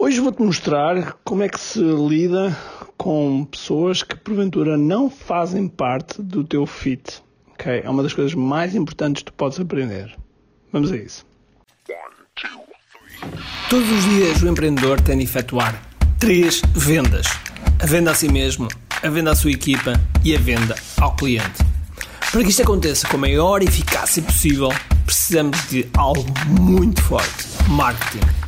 Hoje vou-te mostrar como é que se lida com pessoas que porventura não fazem parte do teu fit. Okay? É uma das coisas mais importantes que tu podes aprender. Vamos a isso. Todos os dias o empreendedor tem de efetuar três vendas: a venda a si mesmo, a venda à sua equipa e a venda ao cliente. Para que isto aconteça com a maior eficácia possível, precisamos de algo muito forte: marketing.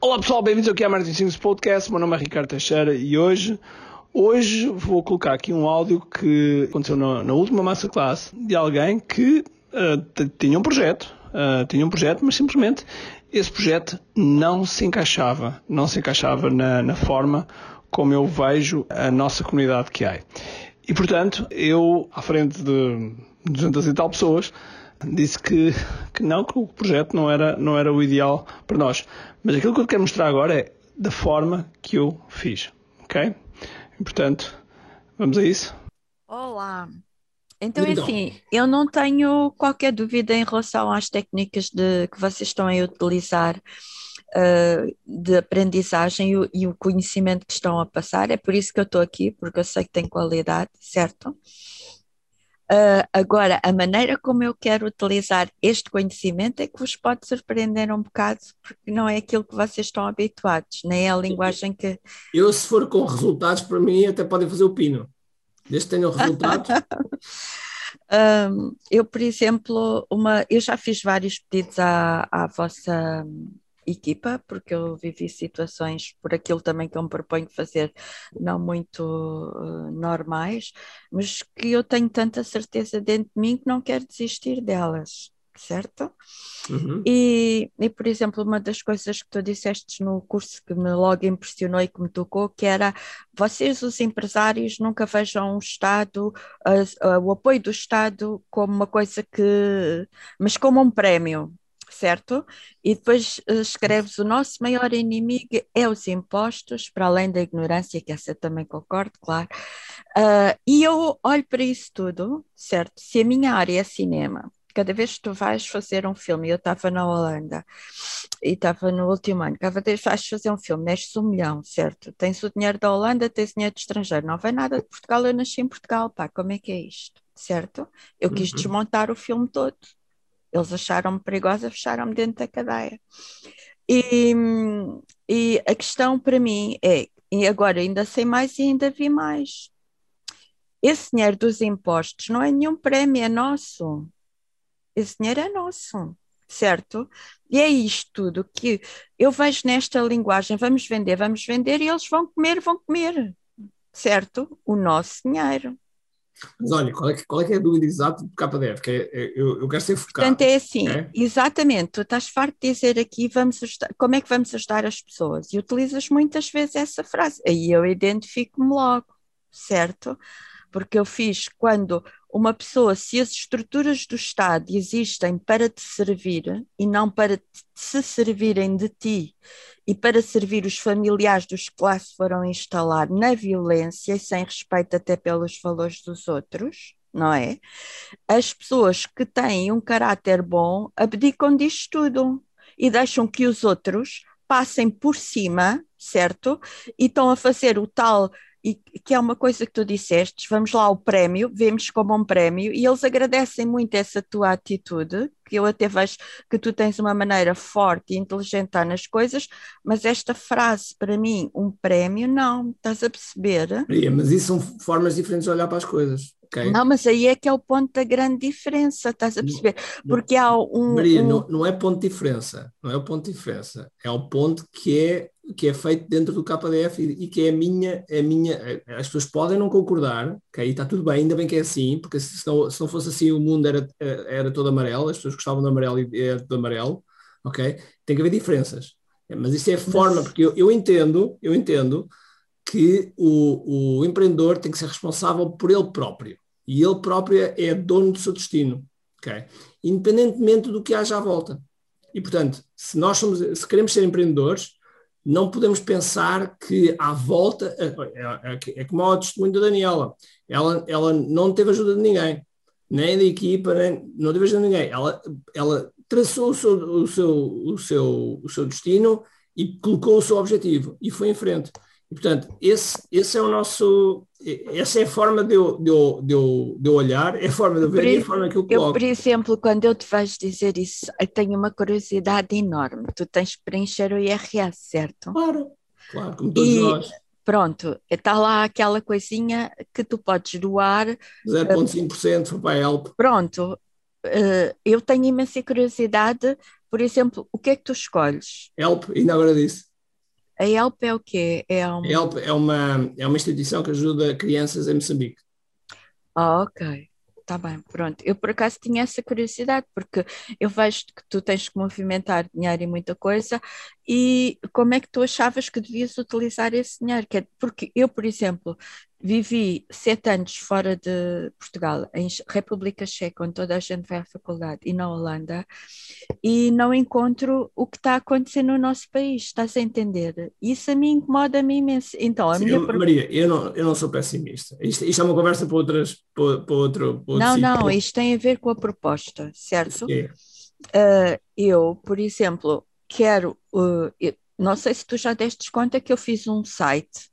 Olá pessoal, bem-vindos ao QI Marketing Secrets Podcast. Meu nome é Ricardo Teixeira e hoje, hoje vou colocar aqui um áudio que aconteceu na, na última masterclass de alguém que uh, tinha um projeto, uh, tinha um projeto, mas simplesmente esse projeto não se encaixava, não se encaixava na, na forma como eu vejo a nossa comunidade que há. E portanto, eu, à frente de 200 e tal pessoas, disse que, que não, que o projeto não era, não era o ideal para nós. Mas aquilo que eu quero mostrar agora é da forma que eu fiz. Ok? E, portanto, vamos a isso? Olá, então, assim, eu não tenho qualquer dúvida em relação às técnicas de, que vocês estão a utilizar uh, de aprendizagem e, e, o conhecimento que estão a passar. É por isso que eu estou aqui, porque eu sei que tem qualidade, certo? Uh, agora, a maneira como eu quero utilizar este conhecimento é que vos pode surpreender um bocado, porque não é aquilo que vocês estão habituados, nem é a linguagem que. Eu, se for com resultados, para mim, até podem fazer o pino desde que tenham resultados? um, eu, por exemplo, uma, eu já fiz vários pedidos à, à vossa equipa, porque eu vivi situações por aquilo também que eu me proponho fazer, não muito uh, normais, mas que eu tenho tanta certeza dentro de mim que não quero desistir delas certo? Uhum. E, e, por exemplo, uma das coisas que tu disseste no curso que me logo impressionou e que me tocou, que era vocês, os empresários, nunca vejam o Estado, o apoio do Estado como uma coisa que, mas como um prémio, certo? E depois eh, escreves o nosso maior inimigo é os impostos, para além da ignorância, que essa também concordo, claro. Uh, e eu olho para isso tudo, certo? Se a minha área é cinema, cada vez que tu vais fazer um filme, eu estava na Holanda e estava no último ano, cada vez que vais fazer um filme, nestes um milhão, certo? Tens o dinheiro da Holanda, tens o dinheiro do estrangeiro, não vem nada de Portugal, eu nasci em Portugal, pá, como é que é isto? Certo? Eu quis uhum. desmontar o filme todo. Eles acharam-me perigosa, fecharam-me dentro da cadeia. E, e a questão para mim é, e agora ainda sei mais e ainda vi mais. Esse dinheiro dos impostos não é nenhum prémio, é nosso esse dinheiro é nosso, certo? E é isto tudo que eu vejo nesta linguagem: vamos vender, vamos vender, e eles vão comer, vão comer, certo? O nosso dinheiro. Mas olha, qual é, que, qual é, que é a dúvida exata do KDF? Que é, é, eu, eu quero ser focado. Portanto, é assim, é? exatamente, tu estás farto de dizer aqui vamos ajudar, como é que vamos ajudar as pessoas? E utilizas muitas vezes essa frase, aí eu identifico-me logo, certo? Porque eu fiz quando uma pessoa, se as estruturas do Estado existem para te servir e não para se servirem de ti e para servir os familiares dos que lá se foram instalar na violência e sem respeito até pelos valores dos outros, não é? As pessoas que têm um caráter bom abdicam disto tudo e deixam que os outros passem por cima, certo? E estão a fazer o tal e que é uma coisa que tu disseste, vamos lá ao prémio, vemos como um prémio, e eles agradecem muito essa tua atitude, que eu até vejo que tu tens uma maneira forte e inteligente nas coisas, mas esta frase, para mim, um prémio, não, estás a perceber? Maria, mas isso são formas diferentes de olhar para as coisas. Okay. Não, mas aí é que é o ponto da grande diferença, estás a perceber? Porque há um. Maria, um... Não, não é ponto de diferença, não é o ponto de diferença, é o ponto que é que é feito dentro do KDF e, e, que é a minha, é a minha. Eh, as pessoas podem não concordar, ok? Está tudo bem, ainda bem que é assim, porque se não, se não fosse assim o mundo era, eh, era todo amarelo, as pessoas gostavam do amarelo e era tudo amarelo, ok? Tem que haver diferenças. Mas isso é a forma, porque eu, eu entendo, eu entendo que o, o empreendedor tem que ser responsável por ele próprio. E ele próprio é dono do seu destino, okay? independentemente do que haja à volta. E, portanto, se nós somos, se queremos ser empreendedores, não podemos pensar que à volta, é, é, é, é como o testemunho da Daniela, ela, ela não teve ajuda de ninguém, nem da equipa, nem, não teve ajuda de ninguém. Ela, ela traçou o seu, o, seu, o, seu, o seu destino e colocou o seu objetivo e foi em frente. E, portanto, esse, esse é o nosso. Essa é a forma de eu, de eu, de eu, de eu olhar, é a forma de eu ver e é a forma que eu coloco. Eu, por exemplo, quando eu te vejo dizer isso, eu tenho uma curiosidade enorme. Tu tens que preencher o IRS, certo? Claro, claro, como todos e, nós. Pronto, está lá aquela coisinha que tu podes doar. 0,5% uh, para a HELP. Pronto, uh, eu tenho imensa curiosidade. Por exemplo, o que é que tu escolhes? HELP, ainda agora disse. A HELP é o quê? É uma... A HELP é uma, é uma instituição que ajuda crianças em Moçambique. Ah, ok. Está bem, pronto. Eu por acaso tinha essa curiosidade, porque eu vejo que tu tens que movimentar dinheiro e muita coisa, e como é que tu achavas que devias utilizar esse dinheiro? Porque eu, por exemplo, Vivi sete anos fora de Portugal, em República Checa, onde toda a gente vai à faculdade, e na Holanda, e não encontro o que está acontecendo no nosso país, estás a entender? Isso a mim incomoda-me imenso. Então, a Sim, minha eu, Maria, eu não, eu não sou pessimista. Isto, isto é uma conversa para, outras, para, para outro. Para não, não, isto tem a ver com a proposta, certo? Uh, eu, por exemplo, quero. Uh, eu, não sei se tu já deste conta que eu fiz um site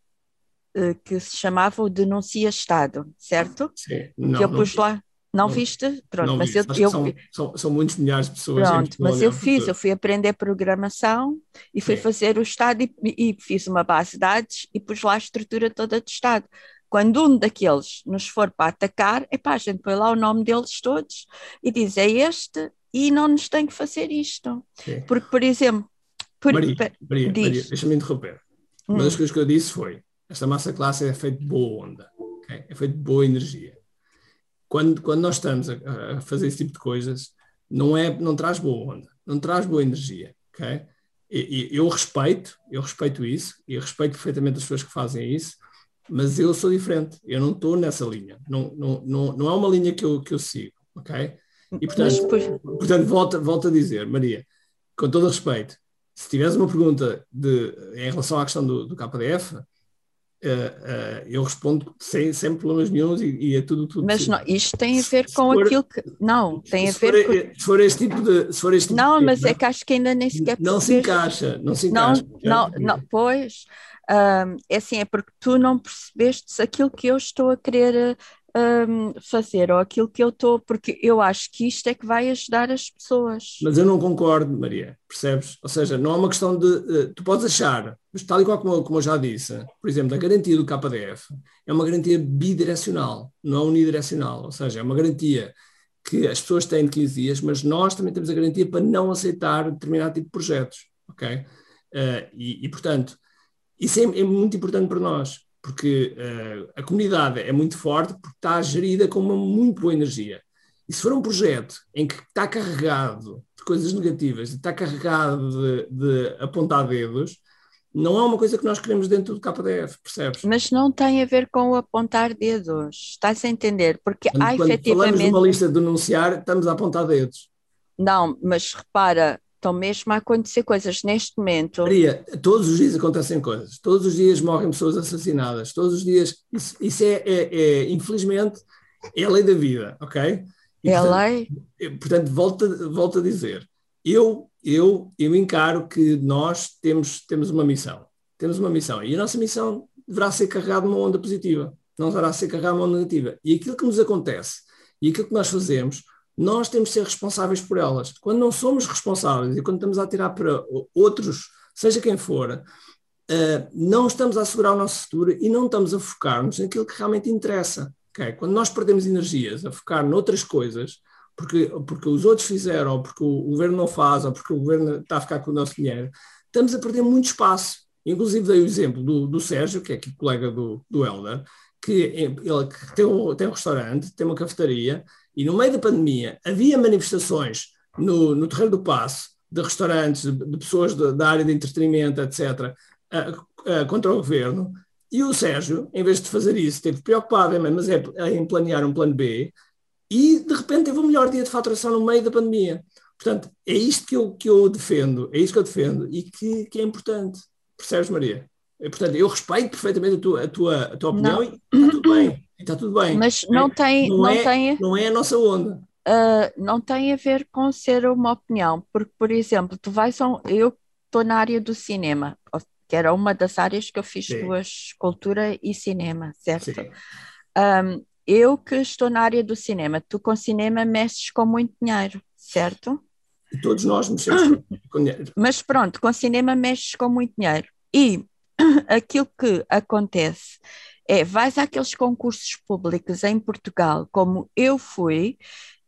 que se chamava o Denuncia Estado, certo? Sim, não, que eu pus não, lá. Não, não, viste? Pronto, não mas eu, eu são, são, são, muitos milhares de pessoas. Pronto, mas eu fiz, eu fui aprender programação e fui Sim. fazer o Estado e, e, fiz uma base de dados e pus lá a estrutura toda do Estado. Quando um daqueles nos for para atacar, epá, a gente põe lá o nome deles todos e diz é este e não nos tem que fazer isto. Sim. Porque, por exemplo... Por, Maria, Maria, Maria deixa-me interromper. Uma das hum. coisas que eu disse foi esta massa classe é feita de boa onda, okay? é feita de boa energia. Quando, quando nós estamos a, a, fazer esse tipo de coisas, não, é, não traz boa onda, não traz boa energia. Okay? E, e, eu respeito, eu respeito isso, e respeito perfeitamente as pessoas que fazem isso, mas eu sou diferente, eu não estou nessa linha, não, não, não, não é uma linha que eu, que eu sigo, ok? E portanto, depois... portanto volto, volto a dizer, Maria, com todo o respeito, se tivesse uma pergunta de, em relação à questão do, do KDF, Uh, uh, eu respondo sem, sem problemas nenhums e, e é tudo, tudo Mas não, isto tem a ver com for, aquilo que. Não, tem a ver for, com. Se for este tipo de. Se for este tipo não, de mas é que acho que ainda nem sequer. Não se encaixa, não se encaixa. Não, não, não pois. Um, é assim, é porque tu não percebeste aquilo que eu estou a querer um, fazer ou aquilo que eu estou, porque eu acho que isto é que vai ajudar as pessoas. Mas eu não concordo, Maria, percebes? Ou seja, não é uma questão de. Uh, tu podes achar, mas tal e qual como, como eu já disse, por exemplo, a garantia do KDF é uma garantia bidirecional, não unidirecional, ou seja, é uma garantia que as pessoas têm de 15 dias, mas nós também temos a garantia para não aceitar determinado tipo de projetos, ok? Uh, e, e, portanto, isso é, é muito importante para nós porque uh, a comunidade é muito forte porque está gerida com uma muito boa energia. E se for um projeto em que está carregado de coisas negativas, está carregado de, de apontar dedos, não é uma coisa que nós queremos dentro do KDF, percebes? Mas não tem a ver com o apontar dedos, estás a entender? Porque quando, há quando efetivamente. falamos numa lista de denunciar, estamos a apontar dedos. Não, mas repara, estão mesmo a acontecer coisas neste momento. Maria, todos os dias acontecem coisas, todos os dias morrem pessoas assassinadas, todos os dias, isso, isso é, é, é, infelizmente, é a lei da vida, ok? E, é a lei? Portanto, volto, volto a dizer, eu, eu, eu encaro que nós temos, temos uma missão, temos uma missão, e a nossa missão deverá ser carregada numa onda positiva, não deverá ser carregada numa onda negativa. E aquilo que nos acontece, e aquilo que nós fazemos, nós temos de ser responsáveis por elas. Quando não somos responsáveis e quando estamos a tirar para outros, seja quem for, uh, não estamos a assegurar o nosso futuro e não estamos a focar-nos naquilo que realmente interessa. Okay? Quando nós perdemos energias a focar noutras coisas, porque, porque os outros fizeram, ou porque o governo não faz, ou porque o governo está a ficar com o nosso dinheiro, estamos a perder muito espaço. Inclusive dei o exemplo do, do Sérgio, que é aqui colega do, do Helder, que ele que tem, um, tem um restaurante, tem uma cafetaria, e no meio da pandemia havia manifestações no, no Terreiro do Passo, de restaurantes, de, de pessoas de, da área de entretenimento, etc., uh, uh, contra o governo, E o Sérgio, em vez de fazer isso, esteve preocupado mas é, em planear um plano B e de repente teve o melhor dia de faturação no meio da pandemia. Portanto, é isto que eu, que eu defendo, é isto que eu defendo e que, que é importante. Percebes, Maria? E, portanto, eu respeito perfeitamente a tua, a tua, a tua opinião não. e está tudo bem. Está tudo bem. Mas não tem. Não, não, é, tem, não é a nossa onda. Uh, não tem a ver com ser uma opinião, porque, por exemplo, tu vais a um, eu estou na área do cinema, que era uma das áreas que eu fiz Sim. duas, cultura e cinema, certo? Um, eu que estou na área do cinema, tu com cinema mexes com muito dinheiro, certo? E todos nós mexemos com dinheiro. Mas pronto, com cinema mexes com muito dinheiro. E aquilo que acontece é, vais àqueles concursos públicos em Portugal, como eu fui,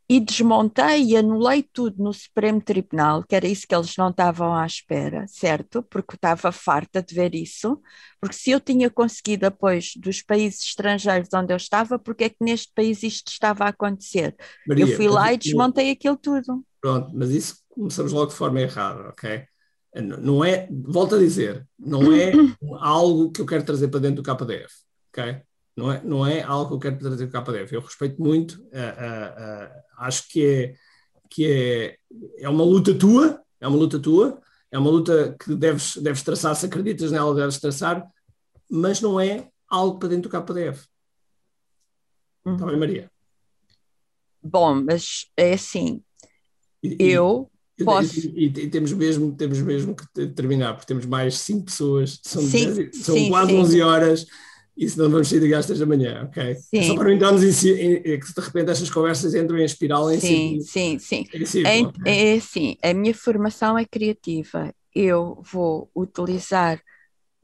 e desmontei e anulei tudo no Supremo Tribunal, que era isso que eles não estavam à espera, certo? Porque estava farta de ver isso, porque se eu tinha conseguido apoios dos países estrangeiros onde eu estava, porque é que neste país isto estava a acontecer? Maria, eu fui lá e desmontei aquilo tudo. Pronto, mas isso começamos logo de forma errada, ok? Não é, volto a dizer, não é algo que eu quero trazer para dentro do KDF, ok? Não é, não é algo que eu quero trazer para o KDF. Eu respeito muito, uh, uh, uh, acho que, é, que é, é uma luta tua, é uma luta tua, é uma luta que deves, deves traçar, se acreditas nela, deves traçar, mas não é algo para dentro do KDF. Uhum. Está bem, Maria? Bom, mas é assim, eu e, posso... E, e, temos, mesmo, temos mesmo que terminar, porque temos mais cinco pessoas, são, sim, dez, são sim, quase sim. 11 horas e senão vamos sair de gastas amanhã, ok? Sim. Só para não entrarmos em, em, em, que de repente estas conversas entram em espiral em Sim, sim, sim. É, é assim, a minha formação é criativa. Eu vou utilizar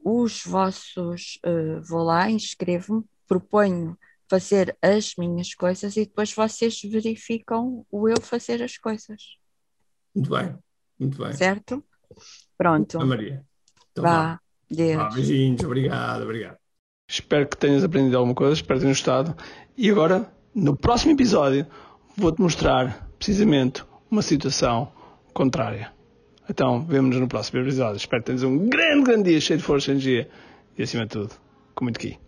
os vossos, uh, vou lá, inscrevo-me, proponho fazer as minhas coisas e depois vocês verificam o eu fazer as coisas. Muito bem, muito bem. Certo? Pronto. A Maria. Então, vá, vá. Deus. Vá, beijinhos, obrigado, obrigado. Espero que tenhas aprendido alguma coisa, espero que tenhas gostado. E agora, no próximo episódio, vou-te mostrar precisamente uma situação contrária. Então, vemo-nos no próximo episódio. Espero que tenhas um grande, grande dia cheio de força e energia e, acima de tudo, com muito aqui.